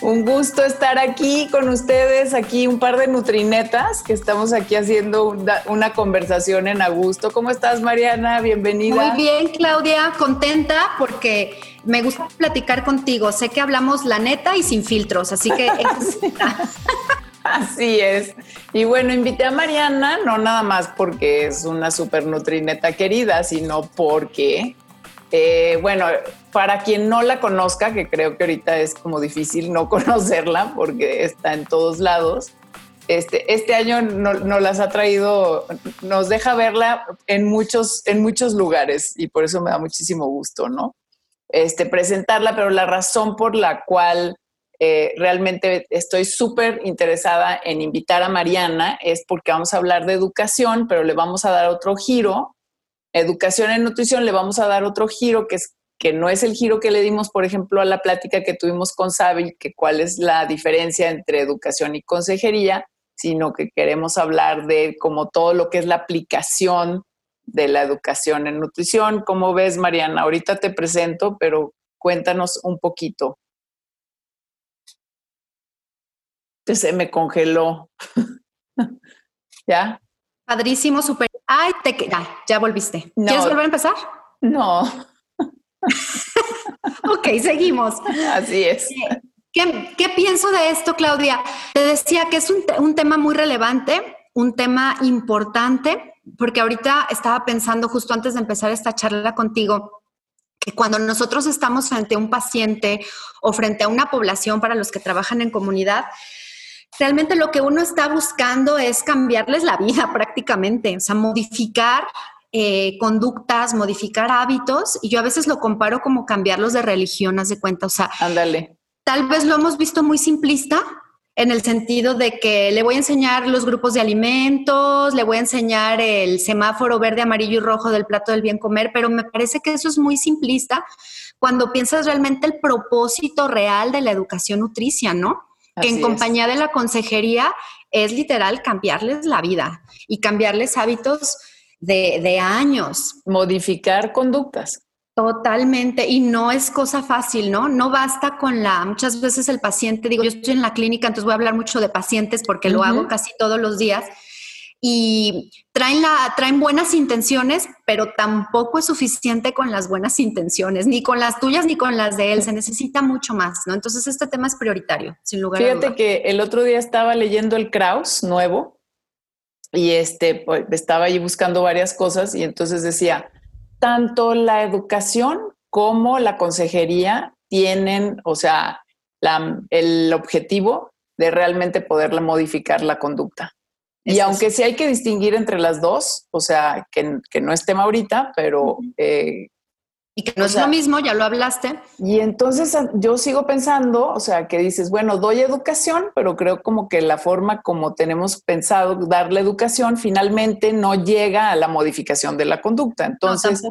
Un gusto estar aquí con ustedes, aquí un par de nutrinetas que estamos aquí haciendo una, conversación en Augusto. ¿Cómo estás, Mariana? Bienvenida. Muy bien, Claudia, contenta porque me gusta platicar contigo. Sé que hablamos la neta y sin filtros, así que... Así es. Y bueno, invité a Mariana, no nada más porque es una super nutrineta querida, sino porque eh, bueno, para quien no la conozca, que creo que ahorita es como difícil no conocerla porque está en todos lados, este, este año nos no las ha traído, nos deja verla en muchos, en muchos lugares y por eso me da muchísimo gusto, ¿no? Este, presentarla, pero la razón por la cual eh, realmente estoy súper interesada en invitar a Mariana es porque vamos a hablar de educación, pero le vamos a dar otro giro educación en nutrición le vamos a dar otro giro que es que no es el giro que le dimos, por ejemplo, a la plática que tuvimos con Sabi, que cuál es la diferencia entre educación y consejería, sino que queremos hablar de como todo lo que es la aplicación de la educación en nutrición. ¿Cómo ves, Mariana? Ahorita te presento, pero cuéntanos un poquito. Se me congeló. ¿Ya? Padrísimo, súper. Ay, te ya, ya volviste. ¿Quieres volver a empezar? No. ok, seguimos. Así es. ¿Qué, pienso de esto, Claudia? Te decía que es un, un tema muy relevante, un tema importante, porque ahorita estaba pensando justo antes de empezar esta charla contigo, que cuando nosotros estamos frente a un paciente o frente a una población para los que trabajan en comunidad, realmente lo que uno está buscando es cambiarles la vida prácticamente, o sea, modificar eh, conductas, modificar hábitos, y yo a veces lo comparo como cambiarlos de religión, haz de cuenta, o sea, ándale. Tal vez lo hemos visto muy simplista, en el sentido de que le voy a enseñar los grupos de alimentos, le voy a enseñar el semáforo verde, amarillo y rojo del plato del bien comer, pero me parece que eso es muy simplista cuando piensas realmente el propósito real de la educación nutricia, ¿no? Que en compañía de la consejería es literal cambiarles la vida y cambiarles hábitos de, años. Modificar conductas. Totalmente, y no es cosa fácil, ¿no? No basta con la, muchas veces el paciente, digo, yo estoy en la clínica, entonces voy a hablar mucho de pacientes porque lo hago casi todos los días, y traen, la, traen buenas intenciones, pero tampoco es suficiente con las buenas intenciones, ni con las tuyas ni con las de él, se necesita mucho más, ¿no? Entonces este tema es prioritario, sin lugar Fíjate a duda. que el otro día estaba leyendo el Kraus nuevo y este, pues, estaba ahí buscando varias cosas y entonces decía, tanto la educación como la consejería tienen, o sea, el objetivo de realmente poder modificar la conducta. Y aunque sí hay que distinguir entre las dos, o sea, que, que no es tema ahorita, pero... Eh, y que no es lo mismo, ya lo hablaste. Y entonces yo sigo pensando, o sea, que dices, bueno, doy educación, pero creo como que la forma como tenemos pensado darle educación finalmente no llega a la modificación de la conducta. Entonces,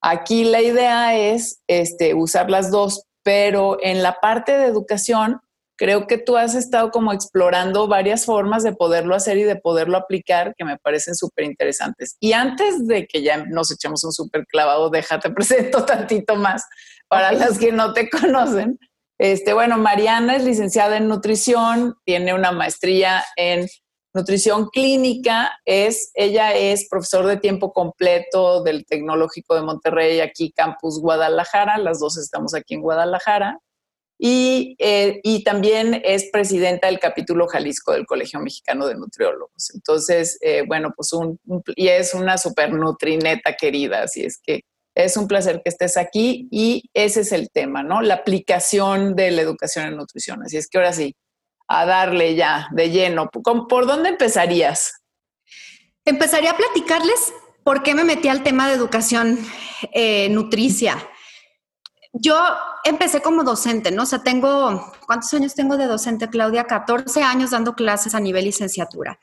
aquí la idea es este, usar las dos, pero en la parte de educación, creo que tú has estado como explorando varias formas de poderlo hacer y de poderlo aplicar que me parecen súper interesantes. Y antes de que ya nos echemos un súper clavado, déjate presento tantito más para las que no te conocen. Este, bueno, Mariana es licenciada en nutrición, tiene una maestría en nutrición clínica, es, ella es profesor de tiempo completo del Tecnológico de Monterrey, aquí Campus Guadalajara, las dos estamos aquí en Guadalajara. Eh, y, también es presidenta del capítulo Jalisco del Colegio Mexicano de Nutriólogos. Entonces, eh, bueno, pues un, y es una super nutrineta querida, así es que es un placer que estés aquí y ese es el tema, ¿no? La aplicación de la educación en nutrición. Así es que ahora sí, a darle ya de lleno. ¿Por dónde empezarías? Empezaría a platicarles por qué me metí al tema de educación eh, nutricia. Yo empecé como docente, ¿no? O sea, tengo ¿cuántos años tengo de docente, Claudia? 14 años dando clases a nivel licenciatura.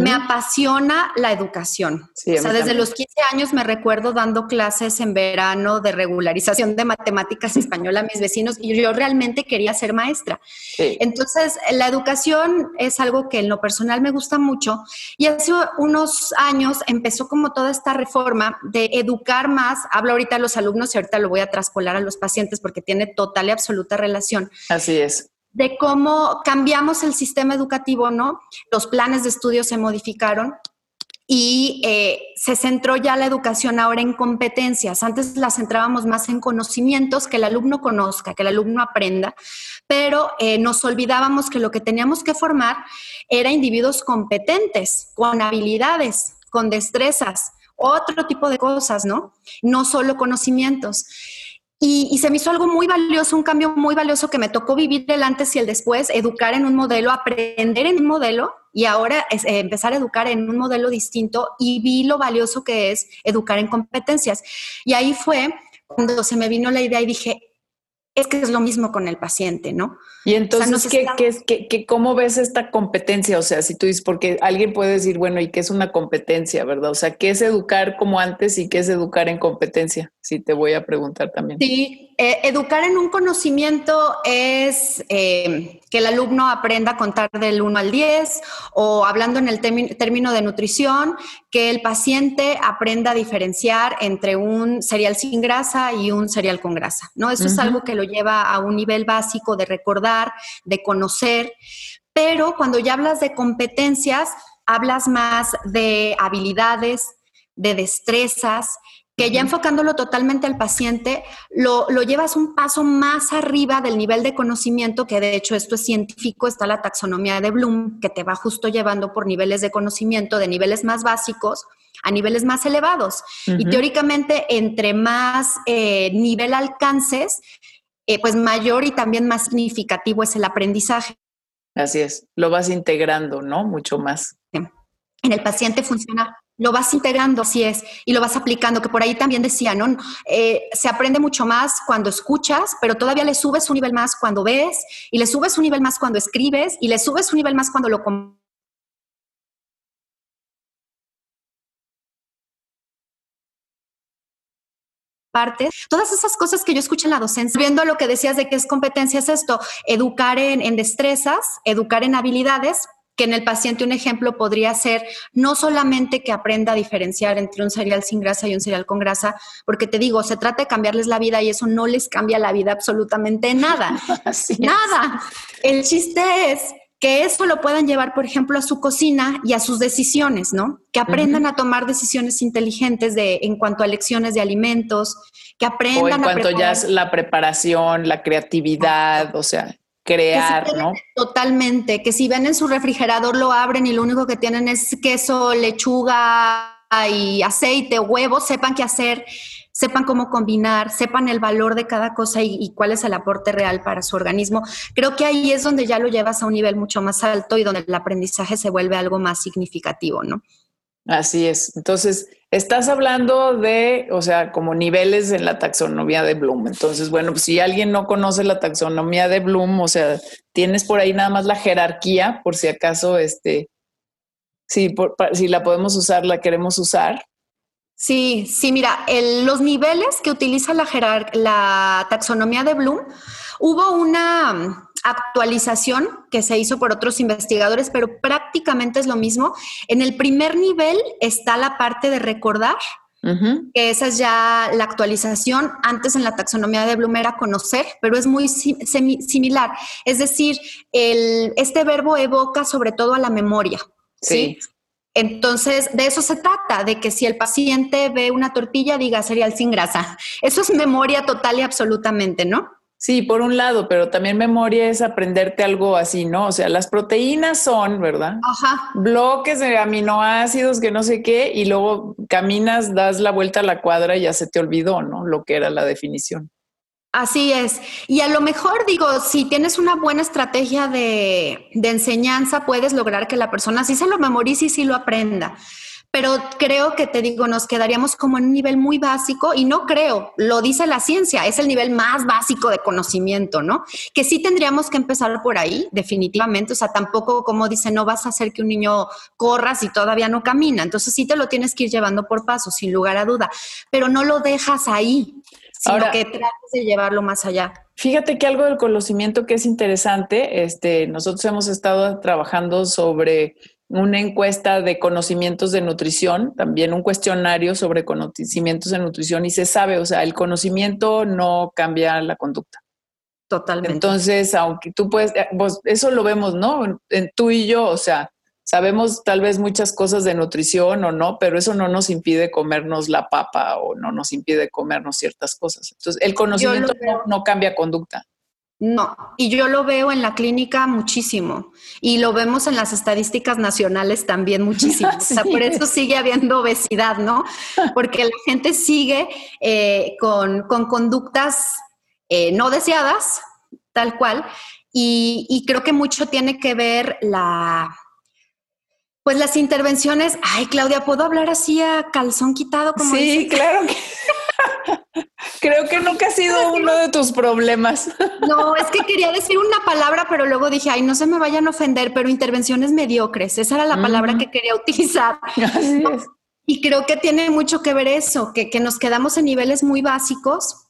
Me apasiona la educación. o sea, desde los 15 años me recuerdo dando clases en verano de regularización de matemáticas española a mis vecinos y yo realmente quería ser maestra. Entonces, la educación es algo que en lo personal me gusta mucho y hace unos años empezó como toda esta reforma de educar más, hablo ahorita a los alumnos y ahorita lo voy a traspolar a los pacientes porque tiene total y absoluta relación. Así es de cómo cambiamos el sistema educativo, ¿no? Los planes de estudio se modificaron y eh, se centró ya la educación ahora en competencias. Antes la centrábamos más en conocimientos, que el alumno conozca, que el alumno aprenda, pero eh, nos olvidábamos que lo que teníamos que formar era individuos competentes, con habilidades, con destrezas, otro tipo de cosas, ¿no? No solo conocimientos. Y, se me hizo algo muy valioso, un cambio muy valioso que me tocó vivir el antes y el después, educar en un modelo, aprender en un modelo y ahora es, eh, empezar a educar en un modelo distinto y vi lo valioso que es educar en competencias. Y ahí fue cuando se me vino la idea y dije, es que es lo mismo con el paciente, ¿no? Y entonces, ¿qué, cómo ves esta competencia? O sea, si tú dices, porque alguien puede decir, bueno, ¿y qué es una competencia, verdad? O sea, ¿qué es educar como antes y qué es educar en competencia? Si te voy a preguntar también. Sí, eh, educar en un conocimiento es eh, que el alumno aprenda a contar del 1 al 10 o hablando en el término de nutrición, que el paciente aprenda a diferenciar entre un cereal sin grasa y un cereal con grasa. ¿no? Eso es algo que lo lleva a un nivel básico de recordar, de conocer, pero cuando ya hablas de competencias, hablas más de habilidades, de destrezas que ya enfocándolo totalmente al paciente, lo, llevas un paso más arriba del nivel de conocimiento, que de hecho esto es científico, está la taxonomía de Bloom, que te va justo llevando por niveles de conocimiento, de niveles más básicos a niveles más elevados. Y teóricamente, entre más eh, nivel alcances, eh, pues mayor y también más significativo es el aprendizaje. Así es, lo vas integrando, ¿no? Mucho más. En el paciente funciona lo vas integrando, así es, y lo vas aplicando, que por ahí también decía, ¿no? Eh, se aprende mucho más cuando escuchas, pero todavía le subes un nivel más cuando ves, y le subes un nivel más cuando escribes, y le subes un nivel más cuando lo partes, todas esas cosas que yo escucho en la docencia, viendo lo que decías de que es competencia, es esto, educar en destrezas, educar en habilidades, que en el paciente un ejemplo podría ser no solamente que aprenda a diferenciar entre un cereal sin grasa y un cereal con grasa, porque te digo, se trata de cambiarles la vida y eso no les cambia la vida absolutamente nada. nada. El chiste es que eso lo puedan llevar, por ejemplo, a su cocina y a sus decisiones, ¿no? Que aprendan a tomar decisiones inteligentes de, en cuanto a elecciones de alimentos, que aprendan o en cuanto ya es la preparación, la creatividad, o sea, crear, ¿no? Totalmente, que si ven en su refrigerador lo abren y lo único que tienen es queso, lechuga y aceite, huevos, sepan qué hacer, sepan cómo combinar, sepan el valor de cada cosa y, y, cuál es el aporte real para su organismo. Creo que ahí es donde ya lo llevas a un nivel mucho más alto y donde el aprendizaje se vuelve algo más significativo, ¿no? Así es. Entonces, estás hablando de, o sea, como niveles en la taxonomía de Bloom. Entonces, bueno, pues si alguien no conoce la taxonomía de Bloom, o sea, tienes por ahí nada más la jerarquía, por si acaso, este, si, si la podemos usar, la queremos usar. Sí, sí, mira, los niveles que utiliza la, la taxonomía de Bloom, hubo una actualización que se hizo por otros investigadores, pero prácticamente es lo mismo. En el primer nivel está la parte de recordar, que esa es ya la actualización. Antes en la taxonomía de Bloom era conocer, pero es muy similar. Es decir, el, este verbo evoca sobre todo a la memoria. ¿sí? Entonces, de eso se trata, de que si el paciente ve una tortilla, diga cereal sin grasa. Eso es memoria total y absolutamente, ¿no? Sí, por un lado, pero también memoria es aprenderte algo así, ¿no? O sea, las proteínas son, ¿verdad? Ajá. Bloques de aminoácidos que no sé qué, y luego caminas, das la vuelta a la cuadra y ya se te olvidó, ¿no? Lo que era la definición. Así es. Y a lo mejor digo, si tienes una buena estrategia de, de enseñanza, puedes lograr que la persona sí se lo memorice y sí lo aprenda pero creo que te digo, nos quedaríamos como en un nivel muy básico y no creo, lo dice la ciencia, es el nivel más básico de conocimiento, ¿no? Que sí tendríamos que empezar por ahí, definitivamente, o sea, tampoco como dice, no vas a hacer que un niño corra si todavía no camina, entonces sí te lo tienes que ir llevando por paso, sin lugar a duda, pero no lo dejas ahí, sino que tratas de llevarlo más allá. Fíjate que algo del conocimiento que es interesante, este, nosotros hemos estado trabajando sobre una encuesta de conocimientos de nutrición, también un cuestionario sobre conocimientos de nutrición y se sabe, o sea, el conocimiento no cambia la conducta. Totalmente. Entonces, aunque tú puedes, eh, pues eso lo vemos, ¿no? En, tú y yo, o sea, sabemos tal vez muchas cosas de nutrición o no, pero eso no nos impide comernos la papa o no nos impide comernos ciertas cosas. Entonces, el conocimiento no cambia conducta. No, y yo lo veo en la clínica muchísimo y lo vemos en las estadísticas nacionales también muchísimo. O sea, por eso sigue habiendo obesidad, ¿no? Porque la gente sigue eh, con, conductas eh, no deseadas, tal cual, y, creo que mucho tiene que ver la, pues las intervenciones. Ay, Claudia, ¿puedo hablar así a calzón quitado? Como sí, claro que. Creo que nunca ha sido uno de tus problemas. No, es que quería decir una palabra, pero luego dije, ay, no se me vayan a ofender, pero intervenciones mediocres. Esa era la palabra que quería utilizar. Así es. Y creo que tiene mucho que ver eso, que, que nos quedamos en niveles muy básicos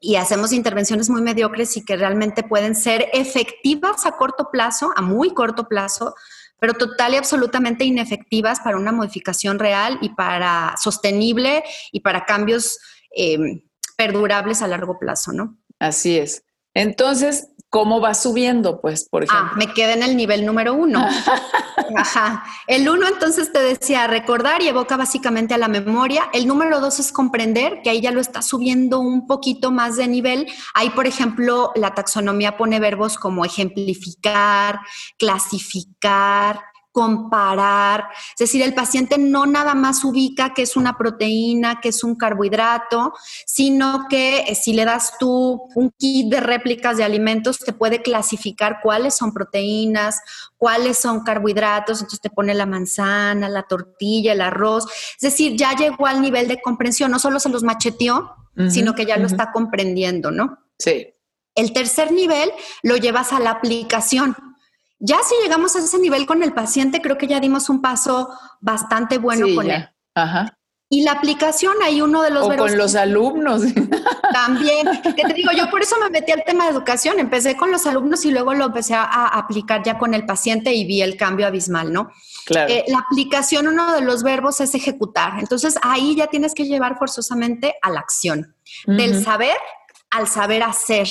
y hacemos intervenciones muy mediocres y que realmente pueden ser efectivas a corto plazo, a muy corto plazo, pero total y absolutamente inefectivas para una modificación real y para sostenible y para cambios Em, perdurables a largo plazo, ¿no? Así es. Entonces, ¿cómo va subiendo? Pues, por ah, ejemplo. Ah, me quedé en el nivel número uno. Ajá. El uno, entonces te decía, recordar y evoca básicamente a la memoria. El número dos es comprender, que ahí ya lo está subiendo un poquito más de nivel. Ahí, por ejemplo, la taxonomía pone verbos como ejemplificar, clasificar, comparar. Es decir, el paciente no nada más ubica que es una proteína, que es un carbohidrato, sino que eh, si le das tú un kit de réplicas de alimentos, te puede clasificar cuáles son proteínas, cuáles son carbohidratos, entonces te pone la manzana, la tortilla, el arroz. Es decir, ya llegó al nivel de comprensión, no solo se los macheteó, sino que ya lo está comprendiendo, ¿no? Sí. El tercer nivel lo llevas a la aplicación. Ya si llegamos a ese nivel con el paciente, creo que ya dimos un paso bastante bueno con él. Ajá. Y la aplicación, hay uno de los... O con los alumnos. También, que te digo, yo por eso me metí al tema de educación, empecé con los alumnos y luego lo empecé a, aplicar ya con el paciente y vi el cambio abismal, ¿no? Claro. Eh, la aplicación, uno de los verbos es ejecutar. Entonces ahí ya tienes que llevar forzosamente a la acción, del saber al saber hacer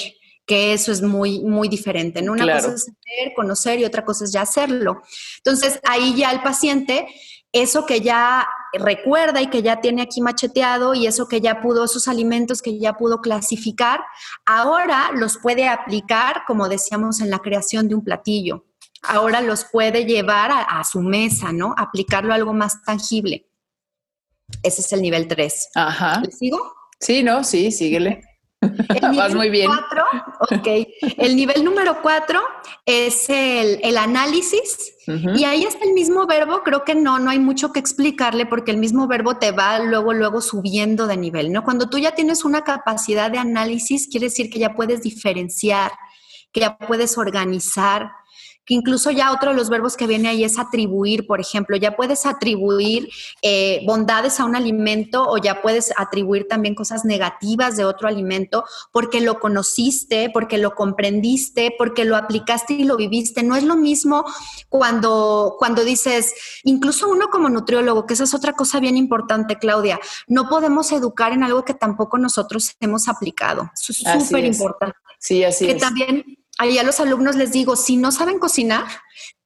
que eso es muy, muy diferente. ¿no? Una cosa es saber, conocer y otra cosa es ya hacerlo. Entonces, ahí ya el paciente, eso que ya recuerda y que ya tiene aquí macheteado y eso que ya pudo, esos alimentos que ya pudo clasificar, ahora los puede aplicar, como decíamos, en la creación de un platillo. Ahora los puede llevar a, su mesa, ¿no? Aplicarlo a algo más tangible. Ese es el nivel 3. Ajá. ¿Le sigo? Sí, no, sí, síguele. El Vas muy bien. El nivel número cuatro es el, análisis. Y ahí está el mismo verbo. Creo que no, no hay mucho que explicarle porque el mismo verbo te va luego, luego subiendo de nivel, ¿no? Cuando tú ya tienes una capacidad de análisis, quiere decir que ya puedes diferenciar, que ya puedes organizar, que incluso ya otro de los verbos que viene ahí es atribuir, por ejemplo, ya puedes atribuir eh, bondades a un alimento o ya puedes atribuir también cosas negativas de otro alimento porque lo conociste, porque lo comprendiste, porque lo aplicaste y lo viviste. No es lo mismo cuando, cuando dices, incluso uno como nutriólogo, que esa es otra cosa bien importante, Claudia, no podemos educar en algo que tampoco nosotros hemos aplicado. Eso es súper importante. Sí, así que también ahí a los alumnos les digo, si no saben cocinar,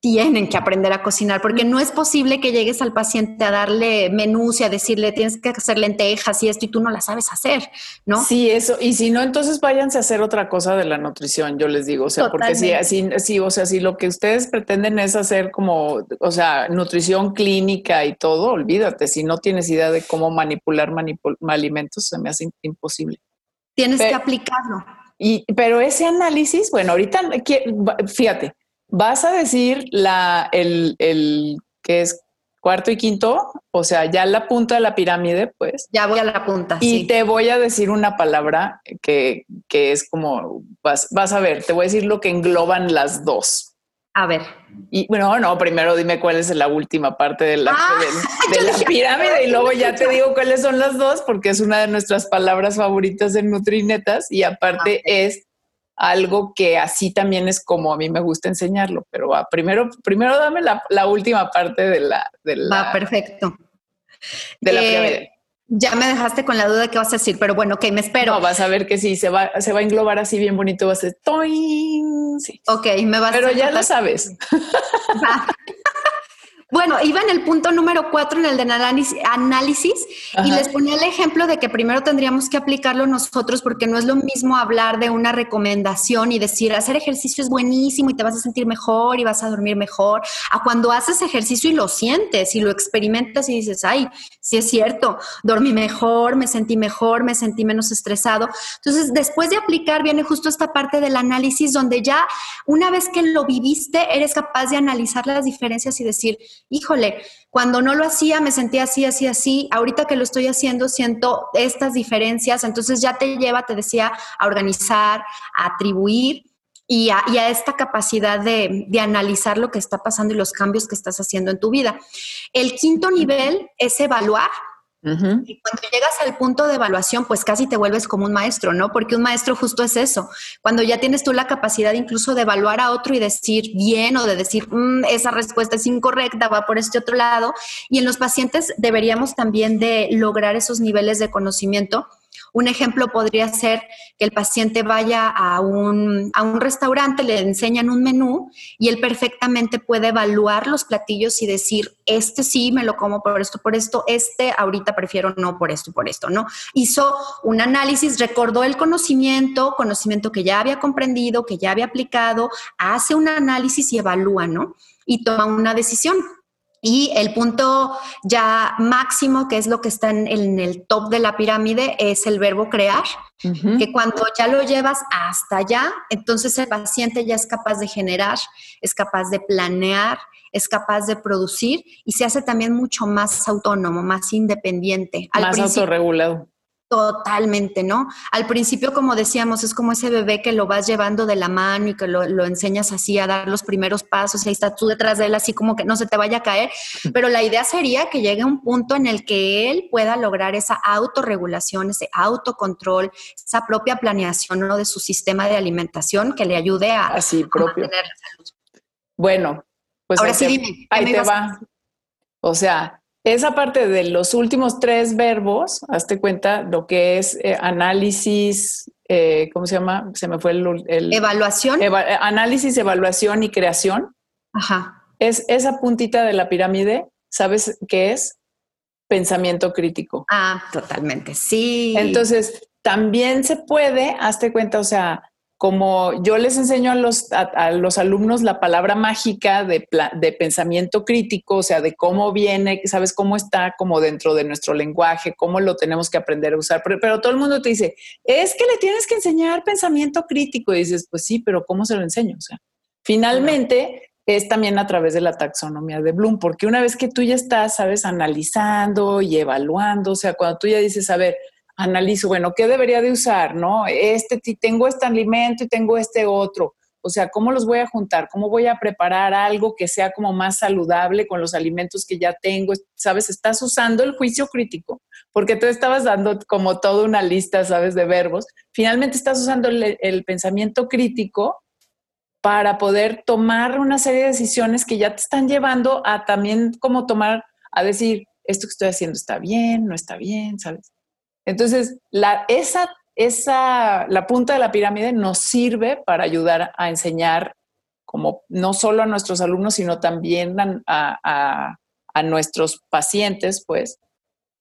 tienen que aprender a cocinar, porque no es posible que llegues al paciente a darle menús y a decirle tienes que hacer lentejas y esto y tú no la sabes hacer, ¿no? Sí, eso. Y si no, entonces váyanse a hacer otra cosa de la nutrición, yo les digo. O sea, porque si así, sí, o sea, si lo que ustedes pretenden es hacer como, o sea, nutrición clínica y todo, olvídate. Si no tienes idea de cómo manipular alimentos, se me hace imposible. Tienes que aplicarlo. Y, pero ese análisis, bueno, ahorita, fíjate, vas a decir la, el, el que es cuarto y quinto, o sea, ya la punta de la pirámide, pues. Ya voy a la punta. Y te voy a decir una palabra que, que es como, vas, vas, a ver, te voy a decir lo que engloban las dos. A ver. Y bueno, no, primero dime cuál es la última parte de la, ah, de, la pirámide y luego ya te digo cuáles son las dos, porque es una de nuestras palabras favoritas en Nutrinetas y aparte ah, es algo que así también es como a mí me gusta enseñarlo, pero va, primero, primero dame la, última parte de la, de la... Va, perfecto. De la eh, Ya me dejaste con la duda de qué vas a decir, pero bueno, ok, me espero. No, vas a ver que sí, se va, se va a englobar así bien bonito, va a ser toing. Sí. Ok, me vas Pero ya lo sabes. Bueno, iba en el punto número cuatro en el de análisis, y les ponía el ejemplo de que primero tendríamos que aplicarlo nosotros porque no es lo mismo hablar de una recomendación y decir hacer ejercicio es buenísimo y te vas a sentir mejor y vas a dormir mejor, a cuando haces ejercicio y lo sientes y lo experimentas y dices, ay, sí es cierto, dormí mejor, me sentí mejor, me sentí menos estresado. Entonces, después de aplicar viene justo esta parte del análisis donde ya una vez que lo viviste, eres capaz de analizar las diferencias y decir, híjole, cuando no lo hacía me sentía así, así, así, ahorita que lo estoy haciendo siento estas diferencias, entonces ya te lleva, te decía, a organizar, a atribuir y a, esta capacidad de, de, analizar lo que está pasando y los cambios que estás haciendo en tu vida. El quinto nivel es evaluar y cuando llegas al punto de evaluación, pues casi te vuelves como un maestro, ¿no? Porque un maestro justo es eso. Cuando ya tienes tú la capacidad incluso de evaluar a otro y decir bien o de decir, mm, esa respuesta es incorrecta, va por este otro lado. Y en los pacientes deberíamos también de lograr esos niveles de conocimiento un ejemplo podría ser que el paciente vaya a un, a un restaurante, le enseñan un menú y él perfectamente puede evaluar los platillos y decir, este sí, me lo como por esto, por esto, este ahorita prefiero no por esto, por esto, ¿no? Hizo un análisis, recordó el conocimiento, conocimiento que ya había comprendido, que ya había aplicado, hace un análisis y evalúa, ¿no? Y toma una decisión. Y el punto ya máximo, que es lo que está en, el top de la pirámide, es el verbo crear, que cuando ya lo llevas hasta allá, entonces el paciente ya es capaz de generar, es capaz de planear, es capaz de producir y se hace también mucho más autónomo, más independiente. más autorregulado. Totalmente, ¿no? Al principio, como decíamos, es como ese bebé que lo vas llevando de la mano y que lo, enseñas así a dar los primeros pasos y ahí estás tú detrás de él así como que no se te vaya a caer, pero la idea sería que llegue a un punto en el que él pueda lograr esa autorregulación, ese autocontrol, esa propia planeación ¿no? de su sistema de alimentación que le ayude a, así, propio. mantener la salud. Bueno, pues ahora sí dime, ahí te va. O sea, esa parte de los últimos tres verbos, hazte cuenta lo que es eh, análisis, eh, ¿cómo se llama? Se me fue el... evaluación. Eh, análisis, evaluación y creación. Ajá. Es esa puntita de la pirámide, ¿sabes qué es? Pensamiento crítico. Ah, totalmente, sí. Entonces, también se puede, hazte cuenta, o sea, como yo les enseño a los, a, los alumnos la palabra mágica de, de, pensamiento crítico, o sea, de cómo viene, sabes cómo está como dentro de nuestro lenguaje, cómo lo tenemos que aprender a usar, pero, todo el mundo te dice, es que le tienes que enseñar pensamiento crítico. Y dices, pues sí, pero ¿cómo se lo enseño? O sea, finalmente... es también a través de la taxonomía de Bloom, porque una vez que tú ya estás, sabes, analizando y evaluando, o sea, cuando tú ya dices, a ver, analizo, bueno, ¿qué debería de usar? ¿No? Este, tengo este alimento y tengo este otro. O sea, ¿cómo los voy a juntar? ¿Cómo voy a preparar algo que sea como más saludable con los alimentos que ya tengo? ¿Sabes? Estás usando el juicio crítico, porque tú estabas dando como toda una lista, ¿sabes? De verbos. Finalmente estás usando el, el pensamiento crítico para poder tomar una serie de decisiones que ya te están llevando a también como tomar, a decir, esto que estoy haciendo está bien, no está bien, ¿sabes? Entonces, la, esa, esa, la punta de la pirámide nos sirve para ayudar a enseñar como no solo a nuestros alumnos, sino también a, nuestros pacientes, pues,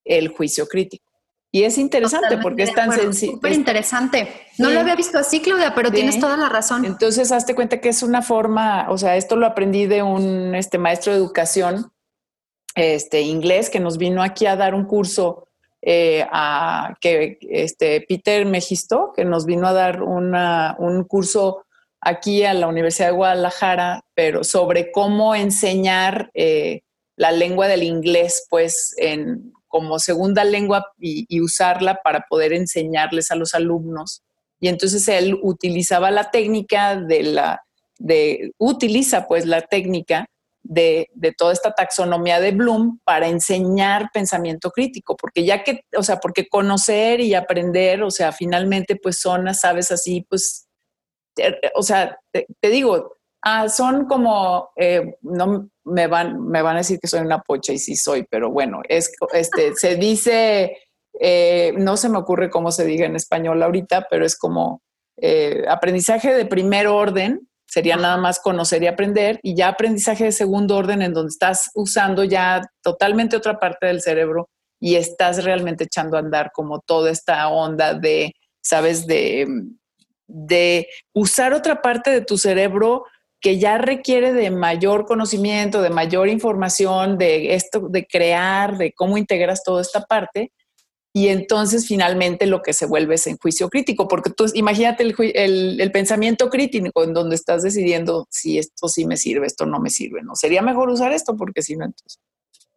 el juicio crítico. Y es interesante porque es tan sencillo. Súper interesante. No lo había visto así, Claudia, pero tienes toda la razón. Entonces, hazte cuenta que es una forma, o sea, esto lo aprendí de un este, maestro de educación este, inglés que nos vino aquí a dar un curso eh, a que este Peter Mejisto, que nos vino a dar un curso aquí a la Universidad de Guadalajara, pero sobre cómo enseñar eh, la lengua del inglés, pues, en, como segunda lengua y, usarla para poder enseñarles a los alumnos. Y entonces él utilizaba la técnica de la, de, utiliza pues la técnica de, de, toda esta taxonomía de Bloom para enseñar pensamiento crítico, porque ya que, o sea, porque conocer y aprender, o sea, finalmente pues son, sabes, así, pues, o sea, te, digo, ah, son como, eh, no me van, me van a decir que soy una pocha y sí soy, pero bueno, es, este, se dice, eh, no se me ocurre cómo se diga en español ahorita, pero es como eh, aprendizaje de primer orden, sería nada más conocer y aprender, y ya aprendizaje de segundo orden en donde estás usando ya totalmente otra parte del cerebro y estás realmente echando a andar como toda esta onda de, sabes, de, de usar otra parte de tu cerebro que ya requiere de mayor conocimiento, de mayor información, de esto, de crear, de cómo integras toda esta parte. Y entonces finalmente lo que se vuelve es en juicio crítico, porque tú imagínate el, pensamiento crítico en donde estás decidiendo si esto sí me sirve, esto no me sirve, ¿no? Sería mejor usar esto porque si no, entonces.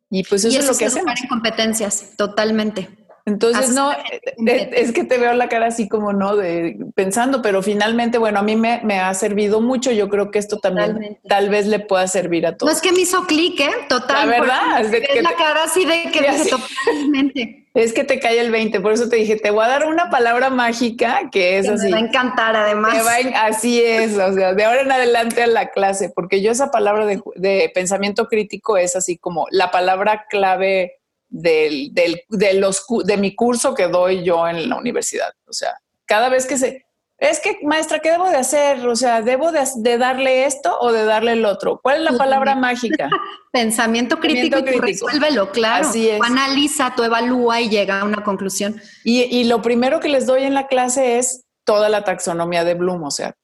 Y pues eso, es lo que hacemos. en competencias, totalmente. Entonces, no, eh, eh, es, que te veo la cara así como, ¿no? De pensando, pero finalmente, bueno, a mí me, ha servido mucho. Yo creo que esto también tal vez le pueda servir a todos. No es que me hizo clic, ¿eh? Total. La verdad. Es que la cara así de que me totalmente. Es que te cae el 20, por eso te dije, te voy a dar una palabra mágica que es así. Me va a encantar, además. así es, o sea, de ahora en adelante a la clase, porque yo esa palabra de, de pensamiento crítico es así como la palabra clave del, del, de, los, de mi curso que doy yo en la universidad. O sea, cada vez que se... Es que, maestra, ¿qué debo de hacer? O sea, ¿debo de, darle esto o de darle el otro? ¿Cuál es la palabra mágica? Pensamiento crítico, y resuélvelo, claro. Así es. analiza, tú evalúa y llega a una conclusión. Y, y lo primero que les doy en la clase es toda la taxonomía de Bloom, o sea,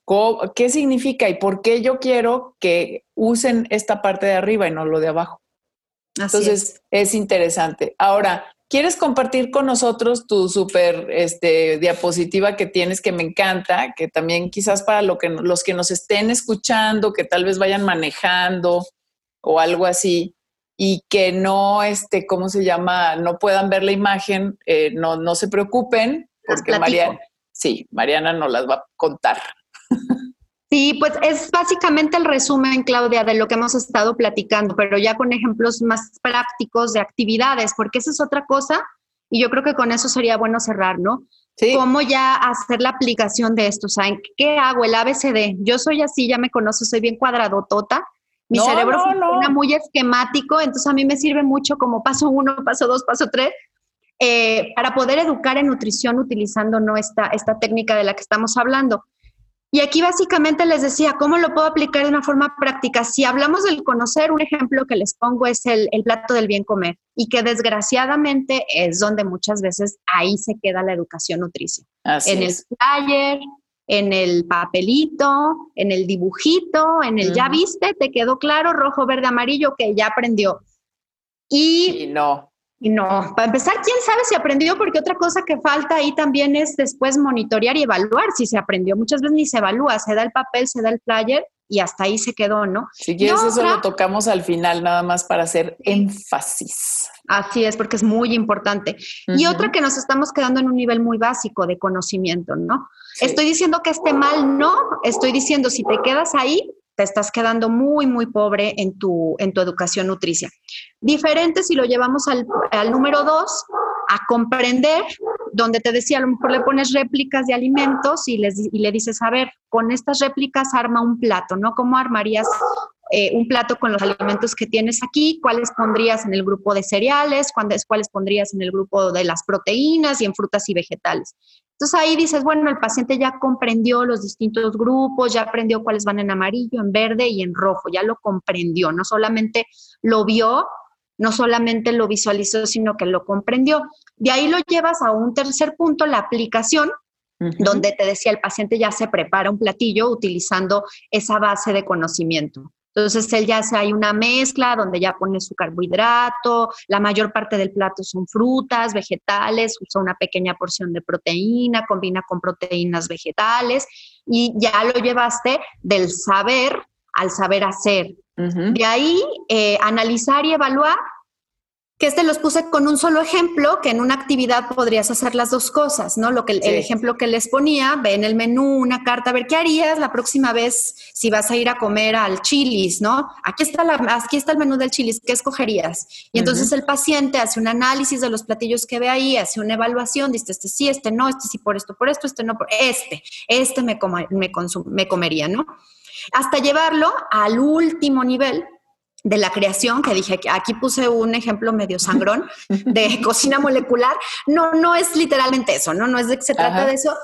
¿qué significa y por qué yo quiero que usen esta parte de arriba y no lo de abajo? Entonces es. interesante. Ahora, ¿quieres compartir con nosotros tu súper este, diapositiva que tienes que me encanta? Que también quizás para lo que, los que nos estén escuchando, que tal vez vayan manejando o algo así y que no, este, ¿cómo se llama? No puedan ver la imagen, eh, no, no se preocupen, porque Mariana, sí, Mariana nos las va a contar. Sí, pues es básicamente el resumen, Claudia, de lo que hemos estado platicando, pero ya con ejemplos más prácticos de actividades, porque esa es otra cosa y yo creo que con eso sería bueno cerrar, ¿no? Sí. ¿Cómo ya hacer la aplicación de esto? O sea, ¿qué hago? El ABCD. Yo soy así, ya me conozco, soy bien cuadradotota. Mi cerebro funciona muy esquemático, entonces a mí me sirve mucho como paso uno, paso dos, paso tres, eh, para poder educar en nutrición utilizando ¿no? esta, esta técnica de la que estamos hablando. Y aquí básicamente les decía, ¿cómo lo puedo aplicar de una forma práctica? Si hablamos del conocer, un ejemplo que les pongo es el, plato del bien comer y que desgraciadamente es donde muchas veces ahí se queda la educación nutricia. en el flyer, en el papelito, en el dibujito, en el ya viste, te quedó claro, rojo, verde, amarillo, que ya aprendió. Y, y no. Y no, para empezar, quién sabe si aprendió, porque otra cosa que falta ahí también es después monitorear y evaluar si se aprendió. Muchas veces ni se evalúa, se da el papel, se da el flyer y hasta ahí se quedó, ¿no? Si quieres, eso lo tocamos al final, nada más para hacer énfasis. Así es, porque es muy importante. Y otra que nos estamos quedando en un nivel muy básico de conocimiento, ¿no? Estoy diciendo que esté mal, no, estoy diciendo si te quedas ahí, te estás quedando muy, muy pobre en tu, en tu educación nutricia. Diferente si lo llevamos al, número dos, a comprender, donde te decía, a lo mejor le pones réplicas de alimentos y, les, y le dices, a ver, con estas réplicas arma un plato, ¿no? ¿Cómo armarías eh, un plato con los alimentos que tienes aquí, cuáles pondrías en el grupo de cereales, cuáles, cuáles pondrías en el grupo de las proteínas y en frutas y vegetales. Entonces ahí dices, bueno, el paciente ya comprendió los distintos grupos, ya aprendió cuáles van en amarillo, en verde y en rojo, ya lo comprendió, no solamente lo vio, no solamente lo visualizó, sino que lo comprendió. De ahí lo llevas a un tercer punto, la aplicación, donde te decía el paciente ya se prepara un platillo utilizando esa base de conocimiento. Entonces él ya hace hay una mezcla donde ya pone su carbohidrato, la mayor parte del plato son frutas, vegetales, usa una pequeña porción de proteína, combina con proteínas vegetales y ya lo llevaste del saber al saber hacer. De ahí, eh, analizar y evaluar que este los puse con un solo ejemplo, que en una actividad podrías hacer las dos cosas, ¿no? Lo que el ejemplo que les ponía, ve en el menú una carta, a ver qué harías la próxima vez si vas a ir a comer al Chili's, ¿no? Aquí está la, aquí está el menú del Chili's, ¿qué escogerías? Y entonces el paciente hace un análisis de los platillos que ve ahí, hace una evaluación, dice este sí, este no, este sí por esto, por esto, este no por este, este me, me, me comería, ¿no? Hasta llevarlo al último nivel, de la creación, que dije que aquí puse un ejemplo medio sangrón de cocina molecular. No, no es literalmente eso, ¿no? No es de que se trata de eso,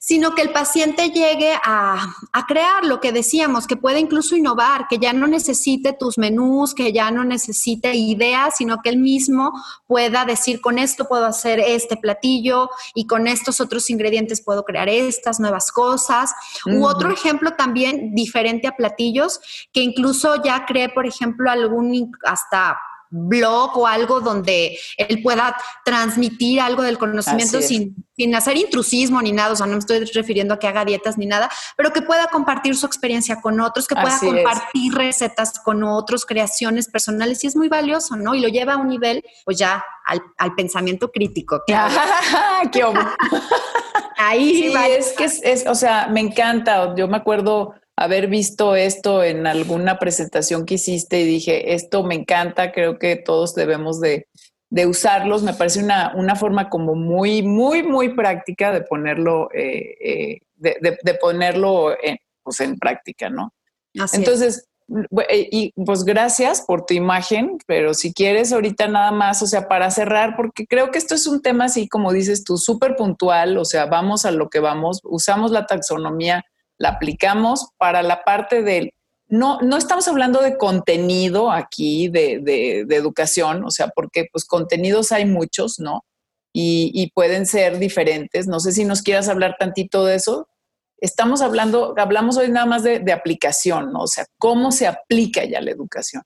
sino que el paciente llegue a, a, crear lo que decíamos, que puede incluso innovar, que ya no necesite tus menús, que ya no necesite ideas, sino que él mismo pueda decir, con esto puedo hacer este platillo y con estos otros ingredientes puedo crear estas nuevas cosas. U otro ejemplo también diferente a platillos, que incluso ya creé, por ejemplo, algún hasta blog o algo donde él pueda transmitir algo del conocimiento sin, sin, hacer intrusismo ni nada, o sea, no me estoy refiriendo a que haga dietas ni nada, pero que pueda compartir su experiencia con otros, que pueda compartir recetas con otros, creaciones personales, y es muy valioso, ¿no? Y lo lleva a un nivel, pues ya, al, al pensamiento crítico. ¡Qué Ahí sí, es que es, es, o sea, me encanta, yo me acuerdo haber visto esto en alguna presentación que hiciste y dije, esto me encanta, creo que todos debemos de, usarlos. Me parece una, una, forma como muy, muy, muy práctica de ponerlo, eh, eh, de, ponerlo en, pues en práctica, ¿no? Entonces, eh, y pues gracias por tu imagen, pero si quieres ahorita nada más, o sea, para cerrar, porque creo que esto es un tema así como dices tú, súper puntual, o sea, vamos a lo que vamos, usamos la taxonomía la aplicamos para la parte del... No, no estamos hablando de contenido aquí, de, de, educación, o sea, porque pues contenidos hay muchos, ¿no? Y, pueden ser diferentes. No sé si nos quieras hablar tantito de eso. Estamos hablando, hablamos hoy nada más de, de aplicación, ¿no? O sea, cómo se aplica ya la educación.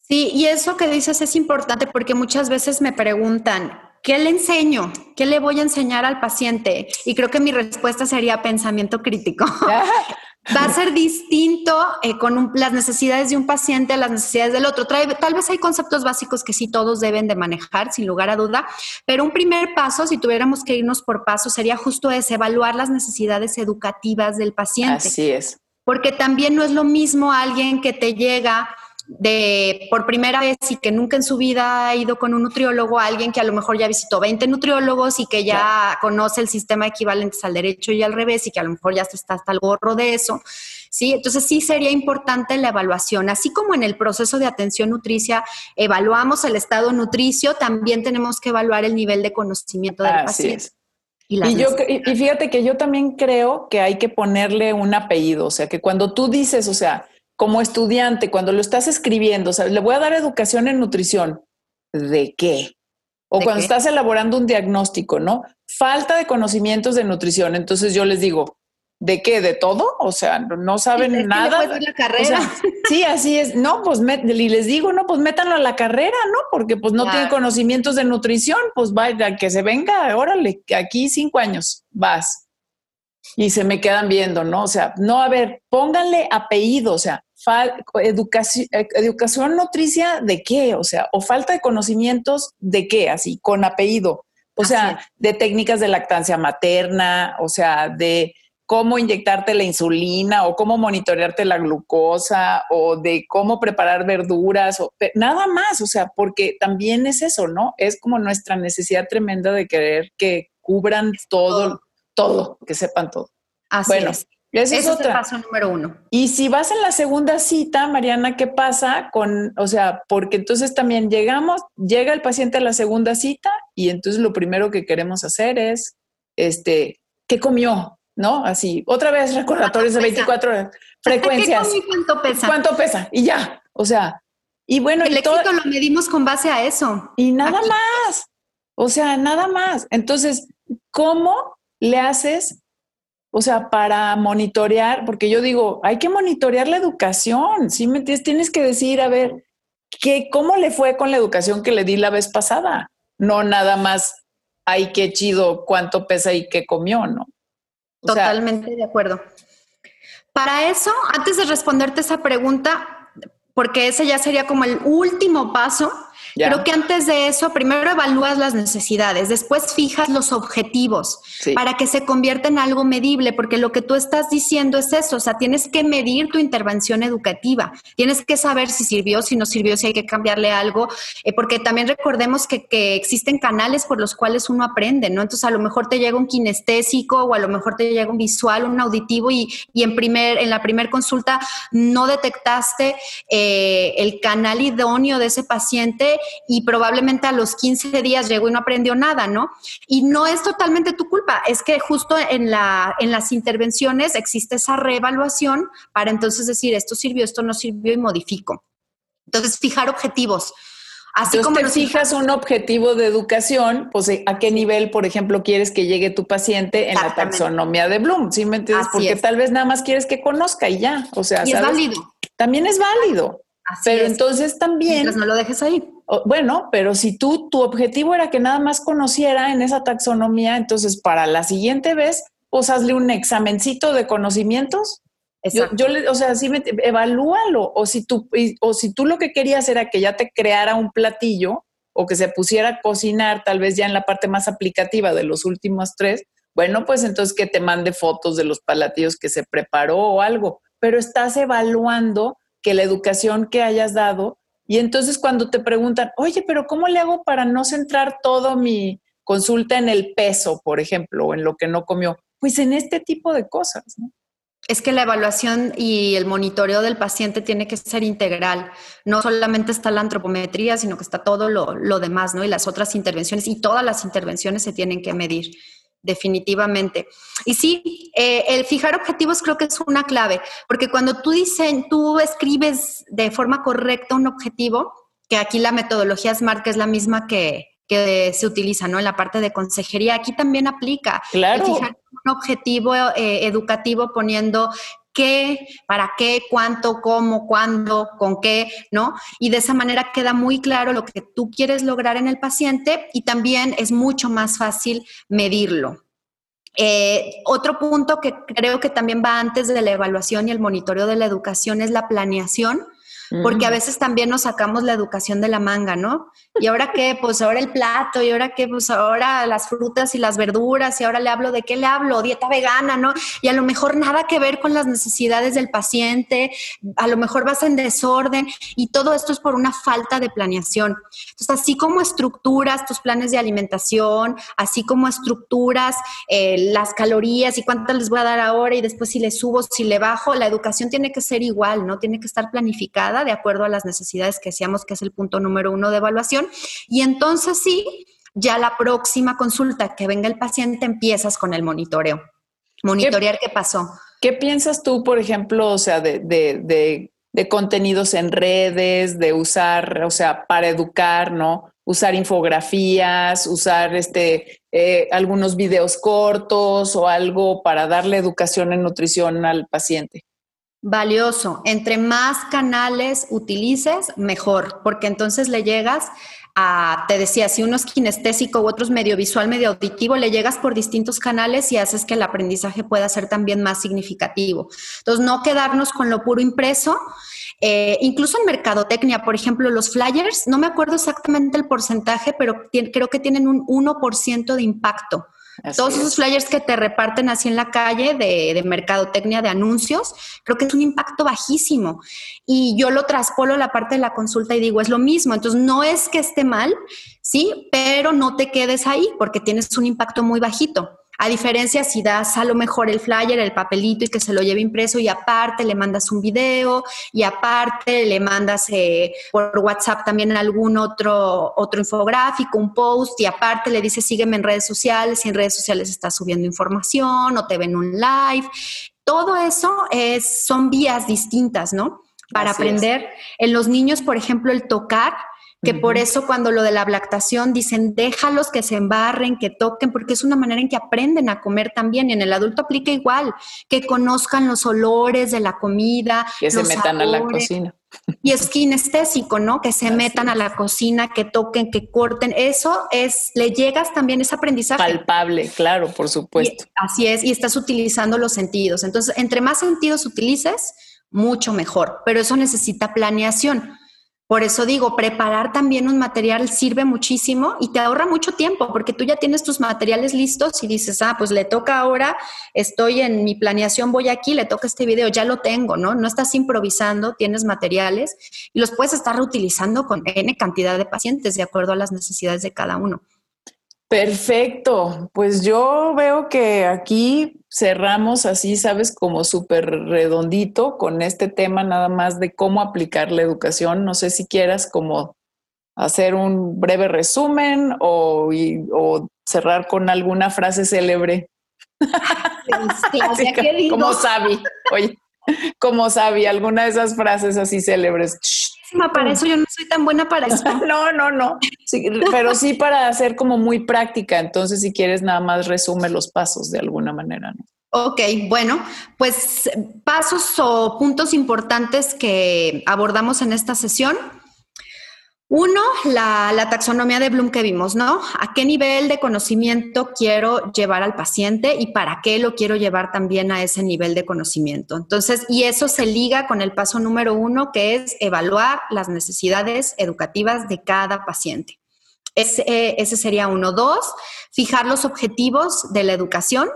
Sí, y eso que dices es importante porque muchas veces me preguntan, ¿Qué le enseño? ¿Qué le voy a enseñar al paciente? Y creo que mi respuesta sería pensamiento crítico. Va a ser distinto eh, con las necesidades de un paciente a las necesidades del otro. tal vez hay conceptos básicos que sí todos deben de manejar, sin lugar a duda, pero un primer paso, si tuviéramos que irnos por paso, sería justo ese, evaluar las necesidades educativas del paciente. Así es. Porque también no es lo mismo alguien que te llega de por primera vez y que nunca en su vida ha ido con un nutriólogo, alguien que a lo mejor ya visitó 20 nutriólogos y que ya conoce el sistema equivalente al derecho y al revés y que a lo mejor ya está hasta el gorro de eso. ¿sí? Entonces sí sería importante la evaluación. Así como en el proceso de atención nutricia evaluamos el estado nutricio, también tenemos que evaluar el nivel de conocimiento del paciente. Y, y, yo, y fíjate que yo también creo que hay que ponerle un apellido, o sea, que cuando tú dices, o sea, como estudiante, cuando lo estás escribiendo, o le voy a dar educación en nutrición. ¿De qué? O cuando estás elaborando un diagnóstico, ¿no? Falta de conocimientos de nutrición. Entonces yo les digo, ¿de qué? ¿De todo? O sea, no saben nada. la carrera. sí, así es. No, pues y les digo, no, pues métanlo a la carrera, ¿no? Porque pues no tiene conocimientos de nutrición, pues vaya, que se venga, órale, aquí cinco años, vas. Y se me quedan viendo, ¿no? O sea, no, a ver, pónganle apellido, o sea, educación, eh, educación nutricia de qué, o sea, o falta de conocimientos de qué, así, con apellido, o sea, de técnicas de lactancia materna, o sea, de cómo inyectarte la insulina o cómo monitorearte la glucosa o de cómo preparar verduras o nada más, o sea, porque también es eso, ¿no? Es como nuestra necesidad tremenda de querer que cubran todo, todo, que sepan todo. Así bueno, es. Ese, es, el paso número uno. Y si vas en la segunda cita, Mariana, ¿qué pasa con, o sea, porque entonces también llegamos, llega el paciente a la segunda cita y entonces lo primero que queremos hacer es, este, ¿qué comió? ¿No? Así, otra vez recordatorios de 24 horas, frecuencias. ¿Qué ¿Cuánto pesa? ¿Cuánto pesa? Y ya, o sea, y bueno. El éxito lo medimos con base a eso. Y nada más, o sea, nada más. Entonces, ¿cómo le haces o sea, para monitorear, porque yo digo, hay que monitorear la educación, ¿sí me entiendes? Tienes que decir, a ver, ¿qué, ¿cómo le fue con la educación que le di la vez pasada? No nada más, ay, qué chido, cuánto pesa y qué comió, ¿no? Totalmente de acuerdo. Para eso, antes de responderte esa pregunta, porque ese ya sería como el último paso Creo que antes de eso, primero evalúas las necesidades, después fijas los objetivos para que se convierta en algo medible, porque lo que tú estás diciendo es eso, o sea, tienes que medir tu intervención educativa, tienes que saber si sirvió, si no sirvió, si hay que cambiarle algo, eh, porque también recordemos que, existen canales por los cuales uno aprende, ¿no? Entonces a lo mejor te llega un kinestésico o a lo mejor te llega un visual, un auditivo y, en, primer, en la primera consulta no detectaste eh, el canal idóneo de ese paciente y probablemente a los 15 días llegó y no aprendió nada, ¿no? Y no es totalmente tu culpa, es que justo en, la, en las intervenciones existe esa reevaluación para entonces decir esto sirvió, esto no sirvió y modifico. Entonces, fijar objetivos. Así como te fijas un objetivo de educación, pues a qué nivel, por ejemplo, quieres que llegue tu paciente en la taxonomía de Bloom, ¿sí me entiendes? Porque tal vez nada más quieres que conozca y ya, o sea, y es válido. También es válido. Pero entonces también... no lo dejes ahí bueno, pero si tú, tu objetivo era que nada más conociera en esa taxonomía, entonces para la siguiente vez, pues hazle un examencito de conocimientos. Yo, yo, le, o sea, sí, me, evalúalo. O si, tú, o si tú lo que querías era que ya te creara un platillo o que se pusiera a cocinar, tal vez ya en la parte más aplicativa de los últimos tres, bueno, pues entonces que te mande fotos de los platillos que se preparó o algo. Pero estás evaluando que la educación que hayas dado y entonces cuando te preguntan, oye, pero ¿cómo le hago para no centrar todo mi consulta en el peso, por ejemplo, o en lo que no comió? Pues en este tipo de cosas. Es que la evaluación y el monitoreo del paciente tiene que ser integral. No solamente está la antropometría, sino que está todo lo, lo demás, ¿no? Y las otras intervenciones, y todas las intervenciones se tienen que medir definitivamente. Y sí, eh, el fijar objetivos creo que es una clave, porque cuando tú dices, tú escribes de forma correcta un objetivo, que aquí la metodología SMART, que es la misma que, se utiliza, ¿no? En la parte de consejería, aquí también aplica. Claro. fijar un objetivo eh, educativo poniendo qué, para qué, cuánto, cómo, cuándo, con qué, ¿no? Y de esa manera queda muy claro lo que tú quieres lograr en el paciente y también es mucho más fácil medirlo. Eh, otro punto que creo que también va antes de la evaluación y el monitoreo de la educación es la planeación porque a veces también nos sacamos la educación de la manga, ¿no? Y ahora qué, pues ahora el plato, y ahora qué, pues ahora las frutas y las verduras, y ahora le hablo de qué le hablo, dieta vegana, ¿no? Y a lo mejor nada que ver con las necesidades del paciente, a lo mejor vas en desorden, y todo esto es por una falta de planeación. Entonces, así como estructuras tus planes de alimentación, así como estructuras eh, las calorías y cuántas les voy a dar ahora, y después si le subo, si le bajo, la educación tiene que ser igual, ¿no? Tiene que estar planificada de acuerdo a las necesidades que decíamos que es el punto número uno de evaluación. Y entonces sí, ya la próxima consulta que venga el paciente empiezas con el monitoreo. Monitorear qué, pasó. ¿Qué piensas tú, por ejemplo, o sea, de, de, de, contenidos en redes, de usar, o sea, para educar, ¿no? Usar infografías, usar este, eh, algunos videos cortos o algo para darle educación en nutrición al paciente valioso. Entre más canales utilices, mejor, porque entonces le llegas a, te decía, si uno es kinestésico u otro es medio visual, medio auditivo, le llegas por distintos canales y haces que el aprendizaje pueda ser también más significativo. Entonces, no quedarnos con lo puro impreso. Eh, incluso en mercadotecnia, por ejemplo, los flyers, no me acuerdo exactamente el porcentaje, pero creo que tienen un 1% de impacto todos esos flyers que te reparten así en la calle de, de, mercadotecnia, de anuncios, creo que es un impacto bajísimo. Y yo lo traspolo a la parte de la consulta y digo, es lo mismo. Entonces, no es que esté mal, sí, pero no te quedes ahí porque tienes un impacto muy bajito. A diferencia si das a lo mejor el flyer, el papelito y que se lo lleve impreso y aparte le mandas un video y aparte le mandas eh, por WhatsApp también algún otro, otro infográfico, un post y aparte le dices sígueme en redes sociales y en redes sociales estás subiendo información o te ven un live. Todo eso es, son vías distintas, ¿no? Para aprender. En los niños, por ejemplo, el tocar que por eso cuando lo de la lactación dicen déjalos que se embarren, que toquen, porque es una manera en que aprenden a comer también. Y en el adulto aplica igual, que conozcan los olores de la comida. Que se metan a la cocina. Y es kinestésico, ¿no? Que se metan a la cocina, que toquen, que corten. Eso es, le llegas también ese aprendizaje. Palpable, claro, por supuesto. así es, y estás utilizando los sentidos. Entonces, entre más sentidos utilices, mucho mejor, pero eso necesita planeación. Por eso digo, preparar también un material sirve muchísimo y te ahorra mucho tiempo porque tú ya tienes tus materiales listos y dices, ah, pues le toca ahora, estoy en mi planeación, voy aquí, le toca este video, ya lo tengo, ¿no? No estás improvisando, tienes materiales y los puedes estar reutilizando con N cantidad de pacientes de acuerdo a las necesidades de cada uno. Perfecto, pues yo veo que aquí cerramos así, sabes, como súper redondito con este tema nada más de cómo aplicar la educación. No sé si quieras como hacer un breve resumen o, cerrar con alguna frase célebre. como Sabi, oye, como Sabi, alguna de esas frases así célebres para eso yo no soy tan buena para eso. no, no, no. pero sí para hacer como muy práctica. Entonces, si quieres, nada más resume los pasos de alguna manera. ¿no? Ok, bueno, pues pasos o puntos importantes que abordamos en esta sesión. Uno, la, taxonomía de Bloom que vimos, ¿no? ¿A qué nivel de conocimiento quiero llevar al paciente y para qué lo quiero llevar también a ese nivel de conocimiento? Entonces, y eso se liga con el paso número uno, que es evaluar las necesidades educativas de cada paciente. Ese, sería uno. Dos, fijar los objetivos de la educación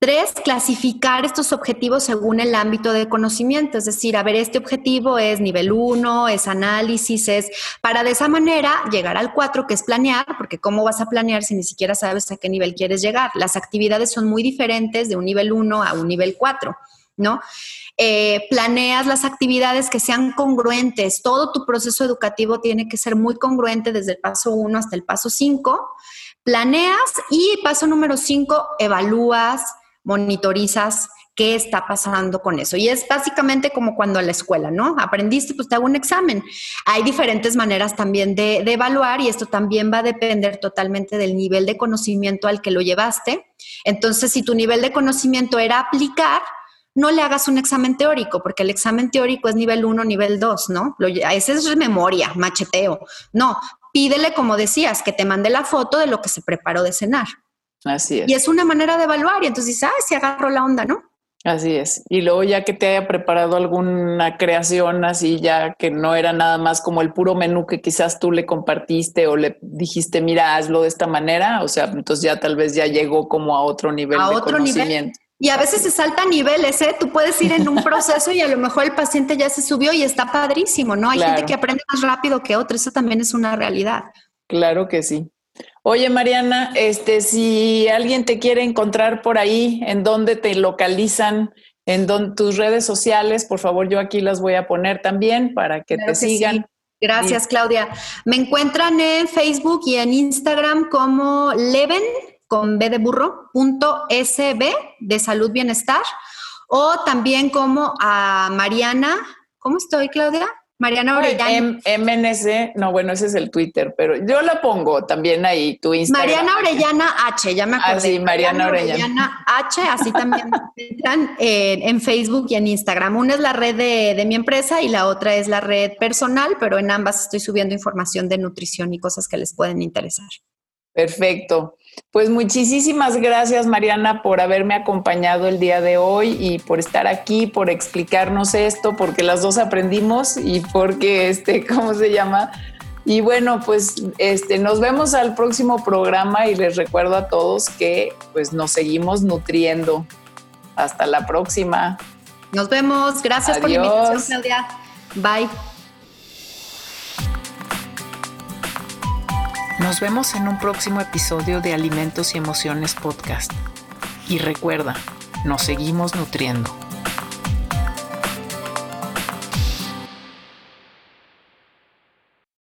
Tres, clasificar estos objetivos según el ámbito de conocimiento, es decir, a ver, este objetivo es nivel uno, es análisis, es para de esa manera llegar al cuatro, que es planear, porque ¿cómo vas a planear si ni siquiera sabes a qué nivel quieres llegar? Las actividades son muy diferentes de un nivel uno a un nivel cuatro, ¿no? Eh, planeas las actividades que sean congruentes, todo tu proceso educativo tiene que ser muy congruente desde el paso uno hasta el paso cinco. Planeas y paso número cinco, evalúas, monitorizas qué está pasando con eso. Y es básicamente como cuando a la escuela, ¿no? Aprendiste, pues te hago un examen. Hay diferentes maneras también de, de, evaluar y esto también va a depender totalmente del nivel de conocimiento al que lo llevaste. Entonces, si tu nivel de conocimiento era aplicar, no le hagas un examen teórico, porque el examen teórico es nivel 1, nivel 2, ¿no? Lo, ese es memoria, macheteo. No, pídele, como decías, que te mande la foto de lo que se preparó de cenar. Así es. Y es una manera de evaluar y entonces dices, ah, se agarró la onda, ¿no? Así es. Y luego ya que te haya preparado alguna creación así, ya que no era nada más como el puro menú que quizás tú le compartiste o le dijiste, mira, hazlo de esta manera, o sea, entonces ya tal vez ya llegó como a otro nivel a de otro conocimiento. Y a veces se salta niveles, ¿eh? Tú puedes ir en un proceso y a lo mejor el paciente ya se subió y está padrísimo, ¿no? Hay gente que aprende más rápido que otra, eso también es una realidad. Claro que sí. Oye, Mariana, este, si alguien te quiere encontrar por ahí, ¿en dónde te localizan? En tus redes sociales, por favor, yo aquí las voy a poner también para que te sigan. Gracias, Claudia. Me encuentran en Facebook y en Instagram como Leven, con B de burro, punto SB de salud bienestar, o también como a Mariana, ¿cómo estoy, Claudia? Mariana Orellana. MNC, no, bueno, ese es el Twitter, pero yo la pongo también ahí, tu Instagram. Mariana Orellana H, ya me ah, acordé. Ah, sí, Mariana, Orellana. H, así también entran en Facebook y en Instagram. Una es la red de, de mi empresa y la otra es la red personal, pero en ambas estoy subiendo información de nutrición y cosas que les pueden interesar. Perfecto. Pues muchísimas gracias, Mariana, por haberme acompañado el día de hoy y por estar aquí, por explicarnos esto, porque las dos aprendimos y porque, este, ¿cómo se llama? Y bueno, pues este, nos vemos al próximo programa y les recuerdo a todos que pues nos seguimos nutriendo. Hasta la próxima. Nos vemos. Gracias por la invitación, Claudia. Bye. Nos vemos en un próximo episodio de Alimentos y Emociones Podcast. Y recuerda, nos seguimos nutriendo.